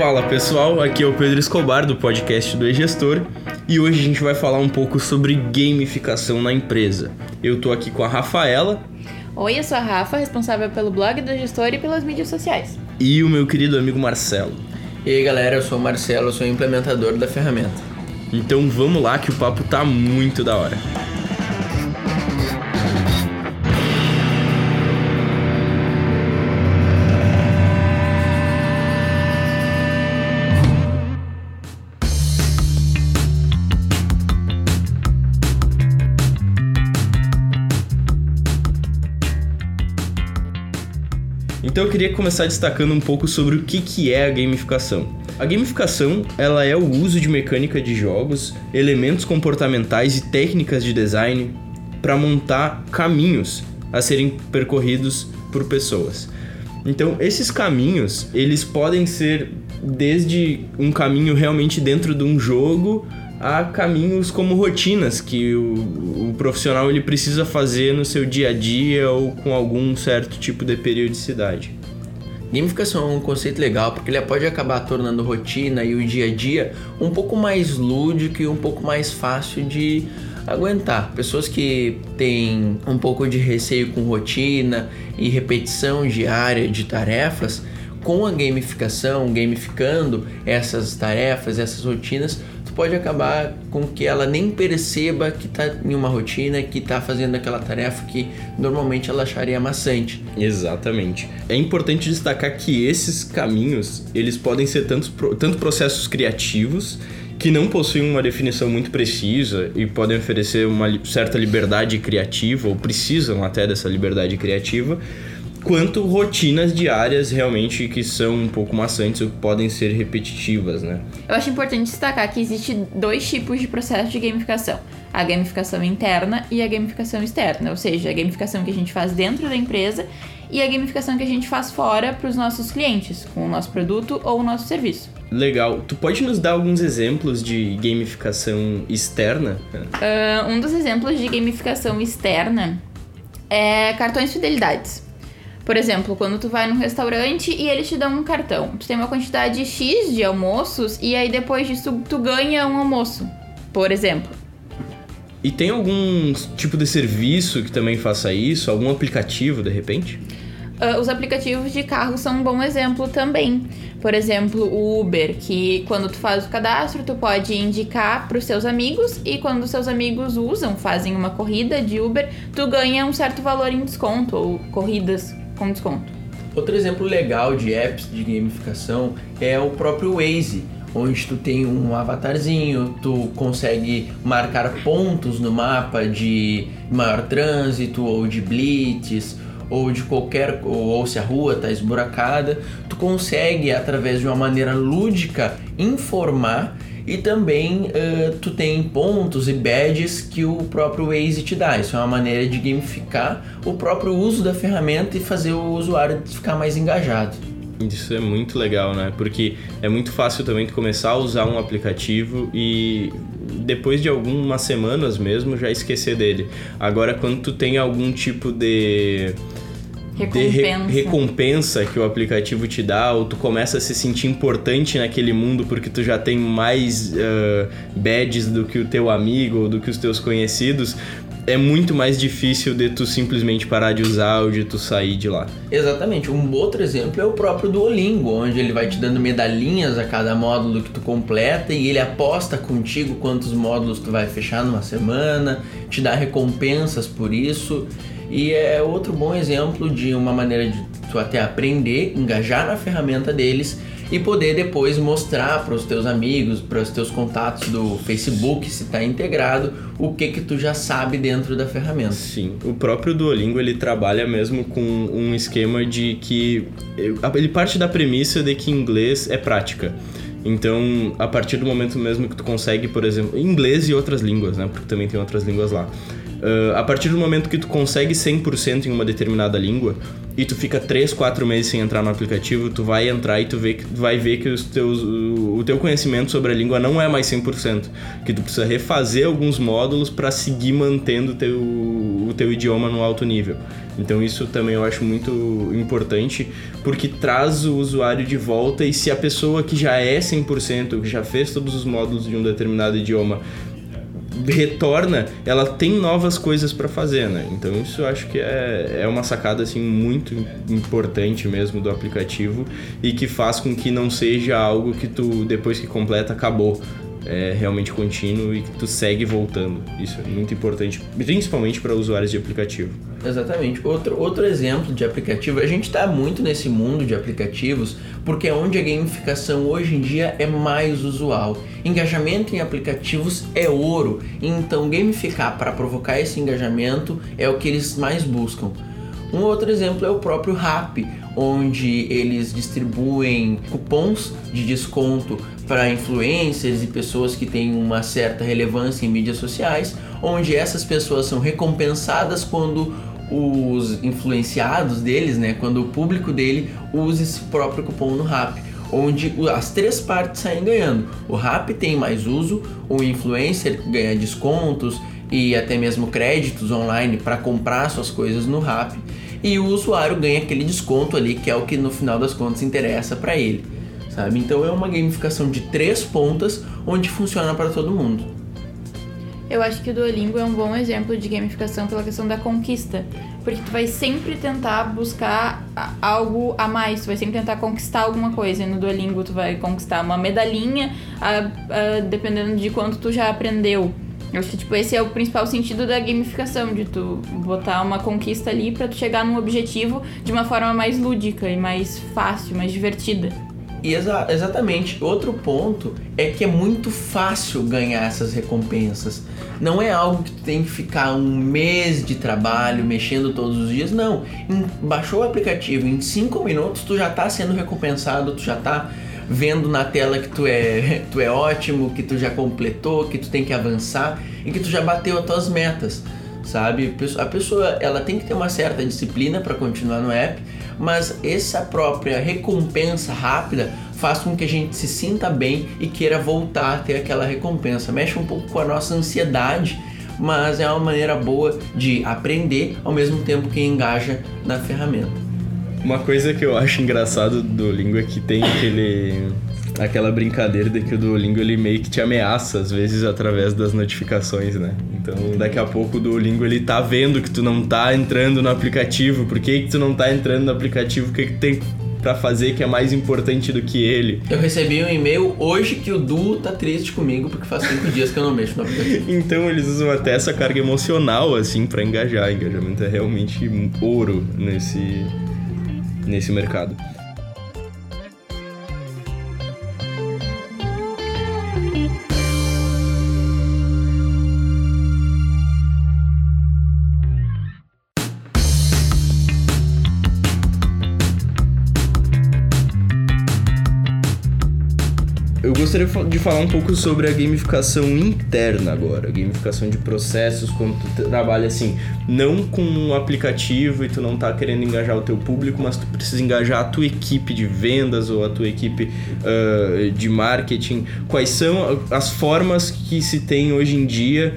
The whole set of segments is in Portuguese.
Fala pessoal, aqui é o Pedro Escobar do podcast do E-Gestor e hoje a gente vai falar um pouco sobre gamificação na empresa. Eu tô aqui com a Rafaela. Oi, eu sou a Rafa, responsável pelo blog do gestor e pelas mídias sociais. E o meu querido amigo Marcelo. E aí galera, eu sou o Marcelo, sou implementador da ferramenta. Então vamos lá que o papo tá muito da hora. Então eu queria começar destacando um pouco sobre o que, que é a gamificação. A gamificação ela é o uso de mecânica de jogos, elementos comportamentais e técnicas de design para montar caminhos a serem percorridos por pessoas. Então esses caminhos eles podem ser desde um caminho realmente dentro de um jogo há caminhos como rotinas que o, o, profissional ele precisa fazer no seu dia a dia ou com algum certo tipo de periodicidade. Gamificação é um conceito legal porque ele pode acabar tornando rotina e o dia a dia um pouco mais lúdico e um pouco mais fácil de aguentar. Pessoas que têm um pouco de receio com rotina e repetição diária de tarefas, com a gamificação, gamificando essas tarefas, essas rotinas, pode acabar com que ela nem perceba que está em uma rotina, que está fazendo aquela tarefa que normalmente ela acharia maçante. Exatamente. É importante destacar que esses caminhos, eles podem ser tanto, tanto processos criativos que não possuem uma definição muito precisa e podem oferecer uma certa liberdade criativa ou precisam até dessa liberdade criativa, quanto rotinas diárias realmente que são um pouco maçantes ou podem ser repetitivas, né? Eu acho importante destacar que existe dois tipos de processo de gamificação. A gamificação interna e a gamificação externa, ou seja, a gamificação que a gente faz dentro da empresa e a gamificação que a gente faz fora para os nossos clientes, com o nosso produto ou o nosso serviço. Legal. Tu pode nos dar alguns exemplos de gamificação externa? Uh, um dos exemplos de gamificação externa é cartões fidelidades. Por exemplo, quando tu vai num restaurante e eles te dão um cartão. Tu tem uma quantidade X de almoços e aí depois disso tu ganha um almoço, por exemplo. E tem algum tipo de serviço que também faça isso? Algum aplicativo, de repente? Uh, os aplicativos de carro são um bom exemplo também. Por exemplo, o Uber, que quando tu faz o cadastro, tu pode indicar para os seus amigos e quando os seus amigos usam, fazem uma corrida de Uber, tu ganha um certo valor em desconto ou corridas com desconto. Outro exemplo legal de apps de gamificação é o próprio Waze, onde tu tem um avatarzinho, tu consegue marcar pontos no mapa de maior trânsito ou de blitz ou de qualquer ou, se a rua está esburacada, tu consegue através de uma maneira lúdica informar e também uh, tu tem pontos e badges que o próprio Waze te dá. Isso é uma maneira de gamificar o próprio uso da ferramenta e fazer o usuário ficar mais engajado. Isso é muito legal, né? Porque é muito fácil também tu começar a usar um aplicativo e depois de algumas semanas mesmo já esquecer dele. Agora quando tu tem algum tipo de recompensa. de re recompensa que o aplicativo te dá, ou tu começa a se sentir importante naquele mundo porque tu já tem mais uh, badges do que o teu amigo ou do que os teus conhecidos, é muito mais difícil de tu simplesmente parar de usar ou de tu sair de lá. Exatamente. Um outro exemplo é o próprio Duolingo, onde ele vai te dando medalhinhas a cada módulo que tu completa e ele aposta contigo quantos módulos tu vai fechar numa semana, te dá recompensas por isso. E é outro bom exemplo de uma maneira de tu até aprender, engajar na ferramenta deles e poder depois mostrar para os teus amigos, para os teus contatos do Facebook, se está integrado, o que que tu já sabe dentro da ferramenta. Sim, o próprio Duolingo ele trabalha mesmo com um esquema de que ele parte da premissa de que inglês é prática. Então, a partir do momento mesmo que tu consegue, por exemplo, inglês e outras línguas, né? Porque também tem outras línguas lá Uh, a partir do momento que tu consegue 100% em uma determinada língua e tu fica 3, 4 meses sem entrar no aplicativo, tu vai entrar e tu vê, vai ver que os teus, o teu conhecimento sobre a língua não é mais 100%, que tu precisa refazer alguns módulos para seguir mantendo teu, o teu idioma no alto nível. Então isso também eu acho muito importante, porque traz o usuário de volta e se a pessoa que já é 100%, que já fez todos os módulos de um determinado idioma, retorna, ela tem novas coisas para fazer, né? Então isso eu acho que é, é uma sacada assim muito importante mesmo do aplicativo e que faz com que não seja algo que tu depois que completa acabou é realmente contínuo e que tu segue voltando. Isso é muito importante, principalmente para usuários de aplicativo. Exatamente. Outro, outro exemplo de aplicativo, a gente está muito nesse mundo de aplicativos porque é onde a gamificação hoje em dia é mais usual. Engajamento em aplicativos é ouro, então gamificar para provocar esse engajamento é o que eles mais buscam. Um outro exemplo é o próprio Rap, onde eles distribuem cupons de desconto para influencers e pessoas que têm uma certa relevância em mídias sociais, onde essas pessoas são recompensadas quando os influenciados deles, né, quando o público dele usa esse próprio cupom no Rap onde as três partes saem ganhando. O Rap tem mais uso, o influencer ganha descontos e até mesmo créditos online para comprar suas coisas no Rap e o usuário ganha aquele desconto ali que é o que no final das contas interessa para ele, sabe? Então é uma gamificação de três pontas onde funciona para todo mundo. Eu acho que o Duolingo é um bom exemplo de gamificação pela questão da conquista. Porque tu vai sempre tentar buscar algo a mais, tu vai sempre tentar conquistar alguma coisa. E no Duolingo tu vai conquistar uma medalhinha, a, a, dependendo de quanto tu já aprendeu. Eu acho que tipo, esse é o principal sentido da gamificação, de tu botar uma conquista ali para tu chegar num objetivo de uma forma mais lúdica e mais fácil, mais divertida. E exa exatamente, outro ponto é que é muito fácil ganhar essas recompensas. Não é algo que tem que ficar um mês de trabalho mexendo todos os dias, não. Em, baixou o aplicativo, em 5 minutos tu já está sendo recompensado, tu já está vendo na tela que tu é, tu é ótimo, que tu já completou, que tu tem que avançar e que tu já bateu as tuas metas, sabe? A pessoa ela tem que ter uma certa disciplina para continuar no app, mas essa própria recompensa rápida faz com que a gente se sinta bem e queira voltar a ter aquela recompensa. Mexe um pouco com a nossa ansiedade, mas é uma maneira boa de aprender ao mesmo tempo que engaja na ferramenta. Uma coisa que eu acho engraçado do Duolingo é que tem aquele aquela brincadeira de que o Duolingo ele meio que te ameaça às vezes através das notificações, né? Então, daqui a pouco o Duolingo ele tá vendo que tu não tá entrando no aplicativo. Por que, que tu não tá entrando no aplicativo? O que, que tem para fazer que é mais importante do que ele. Eu recebi um e-mail hoje que o Du tá triste comigo porque faz cinco dias que eu não mexo no aplicativo. Então eles usam até essa carga emocional assim para engajar. Engajamento é realmente ouro nesse nesse mercado. Gostaria de falar um pouco sobre a gamificação interna agora, a gamificação de processos, quando tu trabalha assim, não com um aplicativo e tu não tá querendo engajar o teu público, mas tu precisa engajar a tua equipe de vendas ou a tua equipe uh, de marketing. Quais são as formas que se tem hoje em dia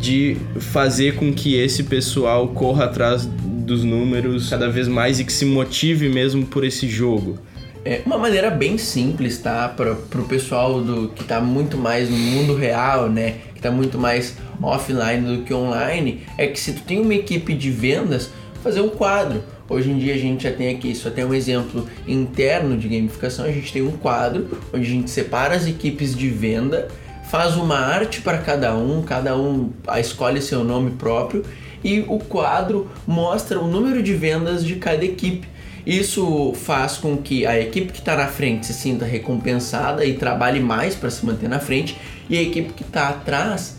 de fazer com que esse pessoal corra atrás dos números cada vez mais e que se motive mesmo por esse jogo? É uma maneira bem simples, tá? Para o pessoal do que está muito mais no mundo real, né? Que está muito mais offline do que online, é que se tu tem uma equipe de vendas, fazer um quadro. Hoje em dia a gente já tem aqui, só tem um exemplo interno de gamificação, a gente tem um quadro onde a gente separa as equipes de venda, faz uma arte para cada um, cada um escolhe seu nome próprio e o quadro mostra o número de vendas de cada equipe. Isso faz com que a equipe que está na frente se sinta recompensada e trabalhe mais para se manter na frente, e a equipe que está atrás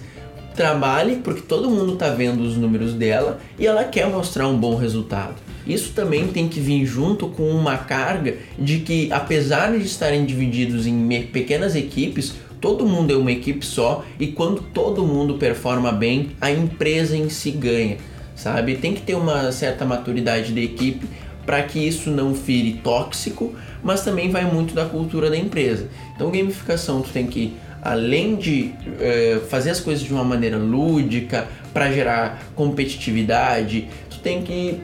trabalhe porque todo mundo está vendo os números dela e ela quer mostrar um bom resultado. Isso também tem que vir junto com uma carga de que, apesar de estarem divididos em pequenas equipes, todo mundo é uma equipe só e quando todo mundo performa bem, a empresa em si ganha, sabe? Tem que ter uma certa maturidade da equipe para que isso não fire tóxico, mas também vai muito da cultura da empresa. Então, gamificação, tu tem que além de é, fazer as coisas de uma maneira lúdica para gerar competitividade, tu tem que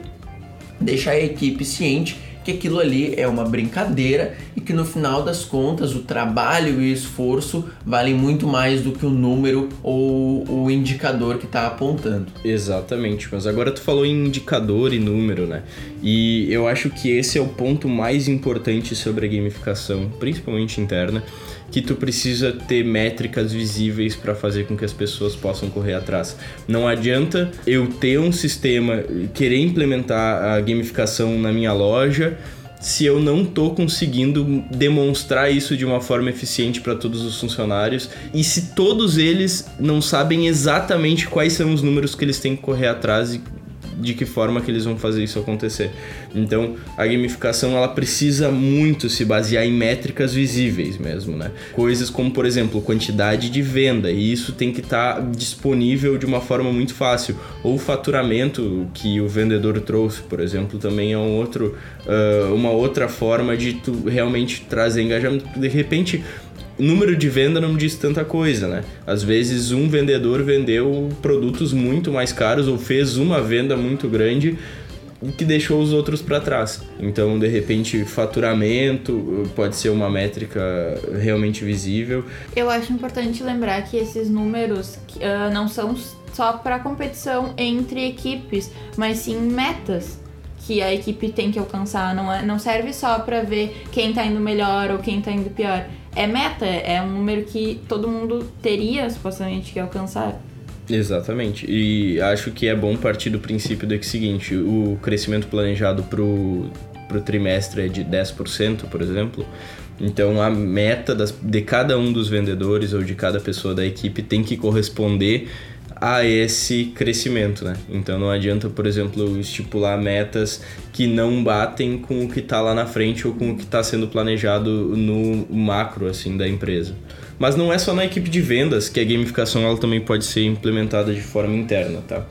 deixar a equipe ciente que aquilo ali é uma brincadeira e que no final das contas o trabalho e o esforço valem muito mais do que o número ou o indicador que está apontando. Exatamente, mas agora tu falou em indicador e número, né? E eu acho que esse é o ponto mais importante sobre a gamificação, principalmente interna que tu precisa ter métricas visíveis para fazer com que as pessoas possam correr atrás. Não adianta eu ter um sistema, querer implementar a gamificação na minha loja, se eu não estou conseguindo demonstrar isso de uma forma eficiente para todos os funcionários e se todos eles não sabem exatamente quais são os números que eles têm que correr atrás e de que forma que eles vão fazer isso acontecer. Então, a gamificação ela precisa muito se basear em métricas visíveis mesmo, né? Coisas como, por exemplo, quantidade de venda, e isso tem que estar tá disponível de uma forma muito fácil. Ou faturamento que o vendedor trouxe, por exemplo, também é um outro, uh, uma outra forma de tu realmente trazer engajamento. De repente, número de venda não diz tanta coisa, né? Às vezes um vendedor vendeu produtos muito mais caros ou fez uma venda muito grande que deixou os outros para trás. Então, de repente, faturamento pode ser uma métrica realmente visível. Eu acho importante lembrar que esses números uh, não são só para competição entre equipes, mas sim metas que a equipe tem que alcançar. Não, é, não serve só para ver quem tá indo melhor ou quem tá indo pior é meta, é um número que todo mundo teria supostamente que alcançar. Exatamente. E acho que é bom partir do princípio do que seguinte, o crescimento planejado pro, pro trimestre é de 10%, por exemplo. Então a meta das, de cada um dos vendedores ou de cada pessoa da equipe tem que corresponder a esse crescimento, né? Então não adianta, por exemplo, estipular metas que não batem com o que está lá na frente ou com o que está sendo planejado no macro assim da empresa. Mas não é só na equipe de vendas que a gamificação ela também pode ser implementada de forma interna, tá?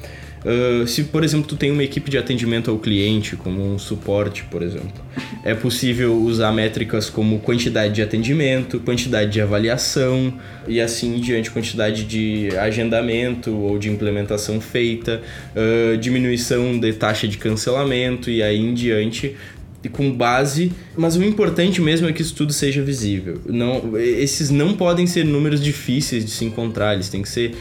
Uh, se, por exemplo, tu tem uma equipe de atendimento ao cliente, como um suporte, por exemplo, é possível usar métricas como quantidade de atendimento, quantidade de avaliação e assim diante, quantidade de agendamento ou de implementação feita, uh, diminuição de taxa de cancelamento e aí em diante e com base, mas o importante mesmo é que isso tudo seja visível. Não, esses não podem ser números difíceis de se encontrar, eles têm que ser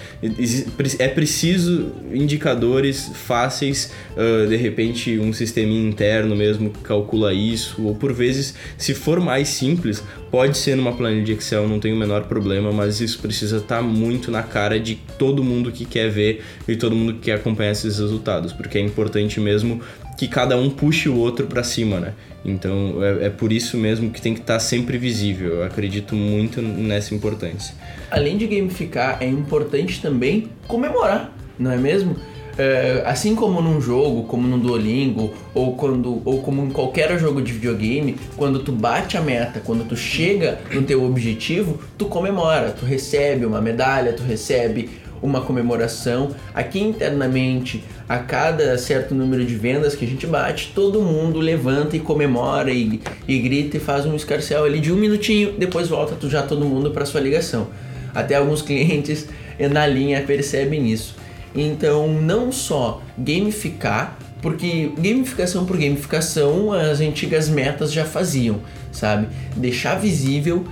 é preciso indicadores fáceis, uh, de repente um sistema interno mesmo que calcula isso, ou por vezes, se for mais simples, pode ser numa planilha de Excel, não tem o menor problema, mas isso precisa estar tá muito na cara de todo mundo que quer ver e todo mundo que quer acompanhar esses resultados, porque é importante mesmo que cada um puxe o outro para cima, né? Então é, é, por isso mesmo que tem que estar tá sempre visível. Eu acredito muito nessa importância. Além de gamificar, é importante também comemorar, não é mesmo? É, assim como num jogo, como no Duolingo, ou, quando, ou como em qualquer jogo de videogame, quando tu bate a meta, quando tu chega no teu objetivo, tu comemora, tu recebe uma medalha, tu recebe uma comemoração. Aqui internamente, a cada certo número de vendas que a gente bate, todo mundo levanta e comemora e, e grita e faz um escarcel ali de um minutinho, depois volta já todo mundo para sua ligação. Até alguns clientes na linha percebem isso. Então, não só gamificar, porque gamificação por gamificação as antigas metas já faziam, sabe? Deixar visível,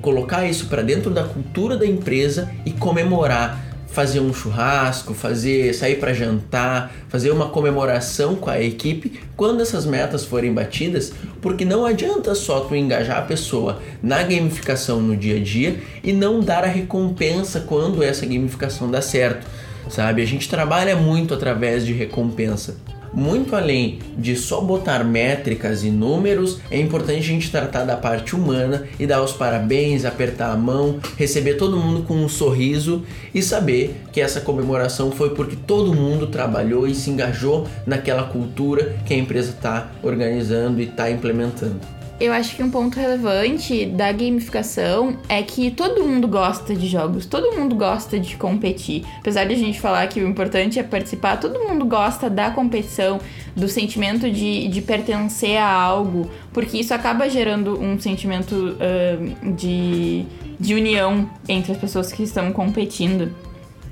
colocar isso para dentro da cultura da empresa e comemorar fazer um churrasco, fazer sair para jantar, fazer uma comemoração com a equipe quando essas metas forem batidas, porque não adianta só tu engajar a pessoa na gamificação no dia a dia e não dar a recompensa quando essa gamificação dá certo, sabe? A gente trabalha muito através de recompensa muito além de só botar métricas e números, é importante a gente tratar da parte humana e dar os parabéns, apertar a mão, receber todo mundo com um sorriso e saber que essa comemoração foi porque todo mundo trabalhou e se engajou naquela cultura que a empresa está organizando e está implementando. Eu acho que um ponto relevante da gamificação é que todo mundo gosta de jogos, todo mundo gosta de competir. Apesar de a gente falar que o importante é participar, todo mundo gosta da competição, do sentimento de, de pertencer a algo, porque isso acaba gerando um sentimento uh, de, de união entre as pessoas que estão competindo.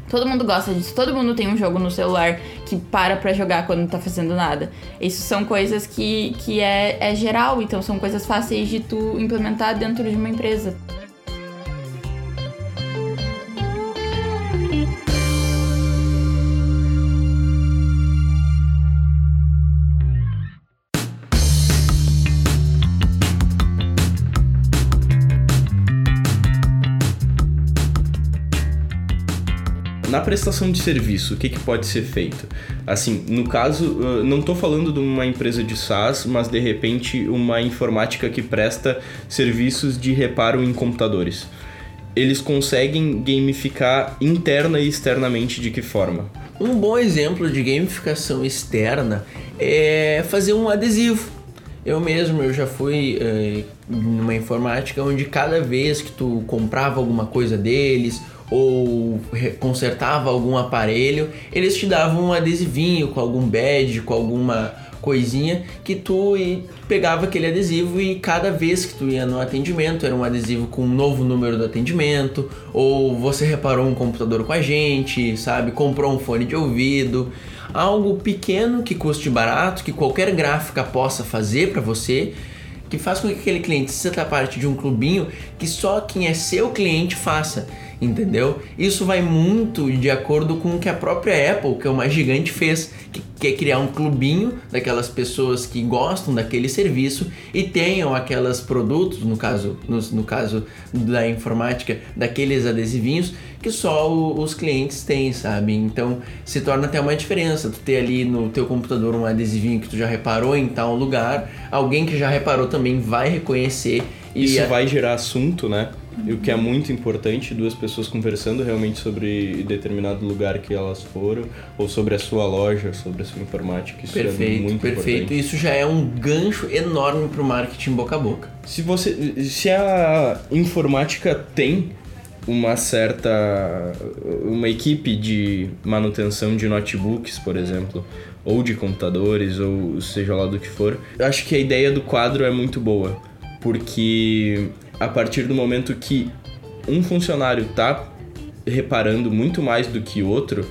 Todo mundo gosta disso, todo mundo tem um jogo no celular que para pra jogar quando não tá fazendo nada. Isso são coisas que, que é, é geral, então são coisas fáceis de tu implementar dentro de uma empresa. Prestação de serviço, o que, que pode ser feito? Assim, no caso, não estou falando de uma empresa de SaaS, mas de repente uma informática que presta serviços de reparo em computadores. Eles conseguem gamificar interna e externamente de que forma? Um bom exemplo de gamificação externa é fazer um adesivo. Eu mesmo, eu já fui uh, numa informática onde cada vez que tu comprava alguma coisa deles ou consertava algum aparelho, eles te davam um adesivinho com algum badge, com alguma coisinha que tu pegava aquele adesivo e cada vez que tu ia no atendimento era um adesivo com um novo número do atendimento, ou você reparou um computador com a gente, sabe? Comprou um fone de ouvido, algo pequeno que custe barato, que qualquer gráfica possa fazer para você, que faz com que aquele cliente se sinta parte de um clubinho que só quem é seu cliente faça entendeu? Isso vai muito de acordo com o que a própria Apple, que é uma gigante, fez, que quer criar um clubinho daquelas pessoas que gostam daquele serviço e tenham aquelas produtos, no caso, no, no caso da informática, daqueles adesivinhos que só o, os clientes têm, sabe? Então se torna até uma diferença tu ter ali no teu computador um adesivinho que tu já reparou em tal lugar, alguém que já reparou também vai reconhecer isso a... vai gerar assunto, né? O que é muito importante, duas pessoas conversando realmente sobre determinado lugar que elas foram, ou sobre a sua loja, sobre a sua informática. Isso é perfeito, é muito perfeito. Importante. Isso já é um gancho enorme para o marketing boca a boca. Se você, se a informática tem uma certa uma equipe de manutenção de notebooks, por exemplo, ou de computadores, ou seja lá do que for, acho que a ideia do quadro é muito boa porque a partir do momento que um funcionário está reparando muito mais do que outro,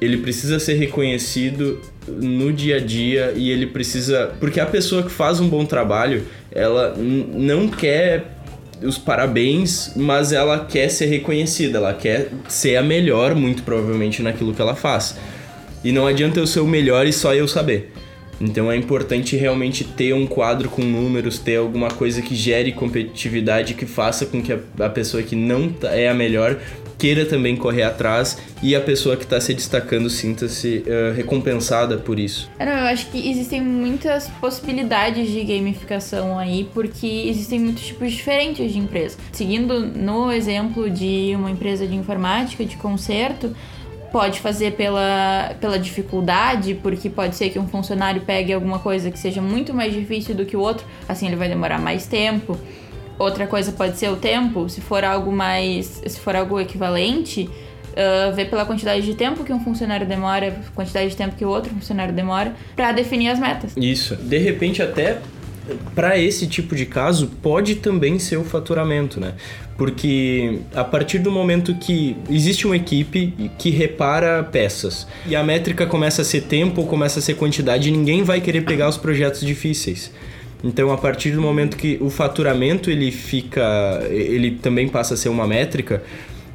ele precisa ser reconhecido no dia a dia e ele precisa. Porque a pessoa que faz um bom trabalho, ela não quer os parabéns, mas ela quer ser reconhecida, ela quer ser a melhor, muito provavelmente, naquilo que ela faz. E não adianta eu ser o melhor e só eu saber. Então é importante realmente ter um quadro com números, ter alguma coisa que gere competitividade, que faça com que a, pessoa que não tá, é a melhor queira também correr atrás e a pessoa que está se destacando sinta-se uh, recompensada por isso. Não, eu acho que existem muitas possibilidades de gamificação aí, porque existem muitos tipos diferentes de empresa. Seguindo no exemplo de uma empresa de informática, de conserto, pode fazer pela, pela dificuldade, porque pode ser que um funcionário pegue alguma coisa que seja muito mais difícil do que o outro, assim ele vai demorar mais tempo. Outra coisa pode ser o tempo, se for algo mais. se for algo equivalente, uh, ver pela quantidade de tempo que um funcionário demora, quantidade de tempo que o outro funcionário demora, para definir as metas. Isso. De repente, até para esse tipo de caso, pode também ser o faturamento, né? Porque a partir do momento que existe uma equipe que repara peças e a métrica começa a ser tempo ou começa a ser quantidade, ninguém vai querer pegar os projetos difíceis. Então, a partir do momento que o faturamento ele fica, ele também passa a ser uma métrica,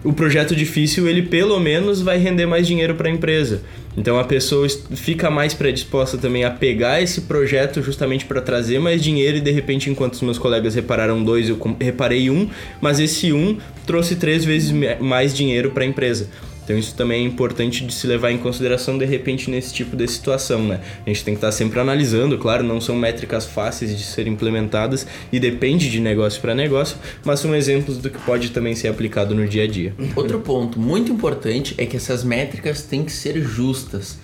o projeto difícil ele pelo menos vai render mais dinheiro para a empresa. Então a pessoa fica mais predisposta também a pegar esse projeto justamente para trazer mais dinheiro e de repente enquanto os meus colegas repararam dois, eu reparei um, mas esse um trouxe três vezes mais dinheiro para a empresa. Então isso também é importante de se levar em consideração de repente nesse tipo de situação, né? A gente tem que estar sempre analisando, claro, não são métricas fáceis de serem implementadas e depende de negócio para negócio, mas são exemplos do que pode também ser aplicado no dia a dia. Outro ponto muito importante é que essas métricas têm que ser justas.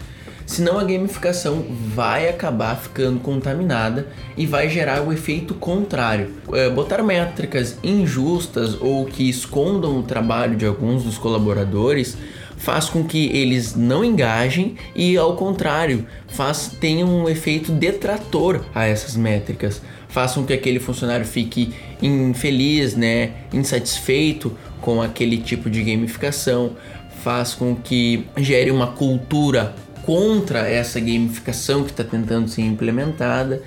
Senão a gamificação vai acabar ficando contaminada e vai gerar o efeito contrário. É, botar métricas injustas ou que escondam o trabalho de alguns dos colaboradores faz com que eles não engajem e ao contrário, faz tenha um efeito detrator a essas métricas, façam que aquele funcionário fique infeliz, né, insatisfeito com aquele tipo de gamificação, faz com que gere uma cultura contra essa gamificação que está tentando ser implementada.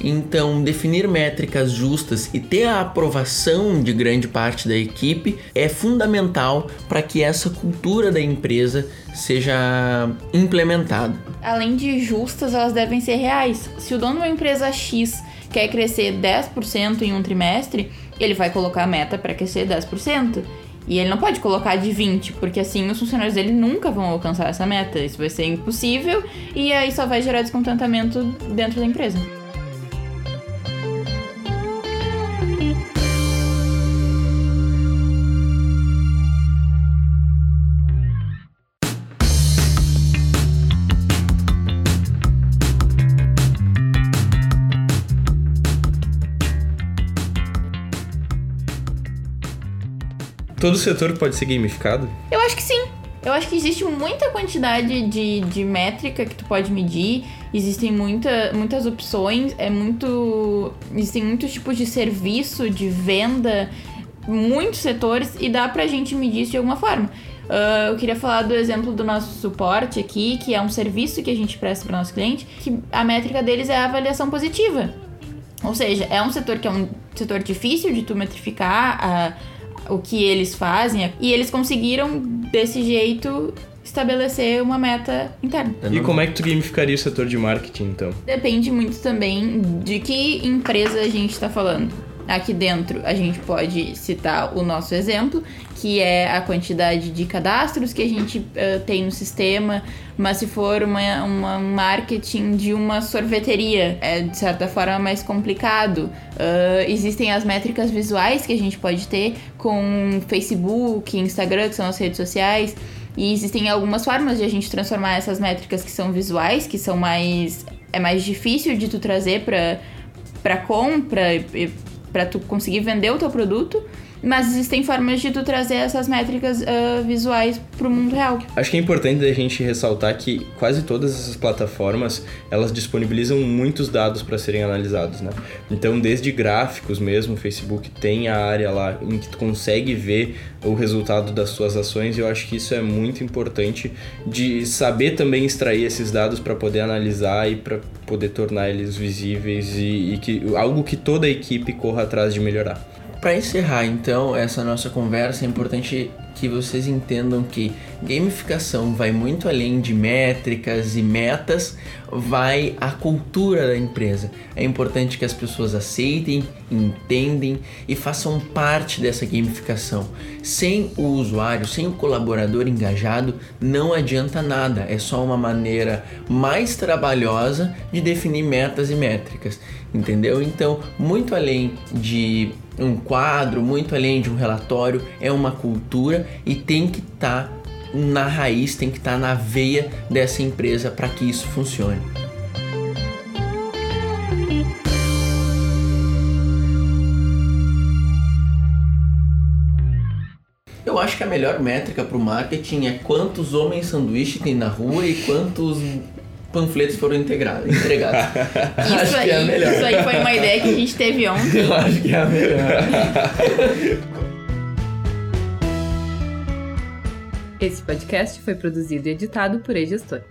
Então, definir métricas justas e ter a aprovação de grande parte da equipe é fundamental para que essa cultura da empresa seja implementada. Além de justas, elas devem ser reais. Se o dono de uma empresa X quer crescer 10% em um trimestre, ele vai colocar a meta para crescer 10%. E ele não pode colocar de 20, porque assim os funcionários dele nunca vão alcançar essa meta. Isso vai ser impossível e aí só vai gerar descontentamento dentro da empresa. Todo setor pode ser gamificado? Eu acho que sim. Eu acho que existe muita quantidade de, de métrica que tu pode medir, existem muita, muitas opções, é muito. Existem muitos tipos de serviço, de venda, muitos setores, e dá pra gente medir isso de alguma forma. Uh, eu queria falar do exemplo do nosso suporte aqui, que é um serviço que a gente presta para nosso cliente, que a métrica deles é a avaliação positiva. Ou seja, é um setor que é um setor difícil de tu metrificar a o que eles fazem e eles conseguiram desse jeito estabelecer uma meta interna. E como é que tu gamificaria o setor de marketing então? Depende muito também de que empresa a gente está falando. Aqui dentro a gente pode citar o nosso exemplo, que é a quantidade de cadastros que a gente uh, tem no sistema, mas se for uma, uma marketing de uma sorveteria, é de certa forma mais complicado. Uh, existem as métricas visuais que a gente pode ter com Facebook, Instagram, que são as redes sociais. E existem algumas formas de a gente transformar essas métricas que são visuais, que são mais. é mais difícil de tu trazer para para compra para tu conseguir vender o teu produto, mas existem formas de tu trazer essas métricas uh, visuais para o mundo real. Acho que é importante a gente ressaltar que quase todas essas plataformas elas disponibilizam muitos dados para serem analisados, né? Então, desde gráficos mesmo, o Facebook tem a área lá em que tu consegue ver o resultado das suas ações. E eu acho que isso é muito importante de saber também extrair esses dados para poder analisar e para poder tornar eles visíveis e, e que algo que toda a equipe corra atrás de melhorar. Para encerrar então essa nossa conversa, é importante que vocês entendam que gamificação vai muito além de métricas e metas, vai a cultura da empresa. É importante que as pessoas aceitem, entendem e façam parte dessa gamificação. Sem o usuário, sem o colaborador engajado, não adianta nada. É só uma maneira mais trabalhosa de definir metas e métricas, entendeu? Então, muito além de um quadro, muito além de um relatório, é uma cultura e tem que estar tá na raiz, tem que estar tá na veia dessa empresa para que isso funcione. Eu acho que a melhor métrica para o marketing é quantos homens sanduíche tem na rua e quantos panfletos foram integrados, entregados. Isso acho aí, que é a melhor. Isso aí foi uma ideia que a gente teve ontem. Eu acho que é a melhor. Esse podcast foi produzido e editado por E-Gestor.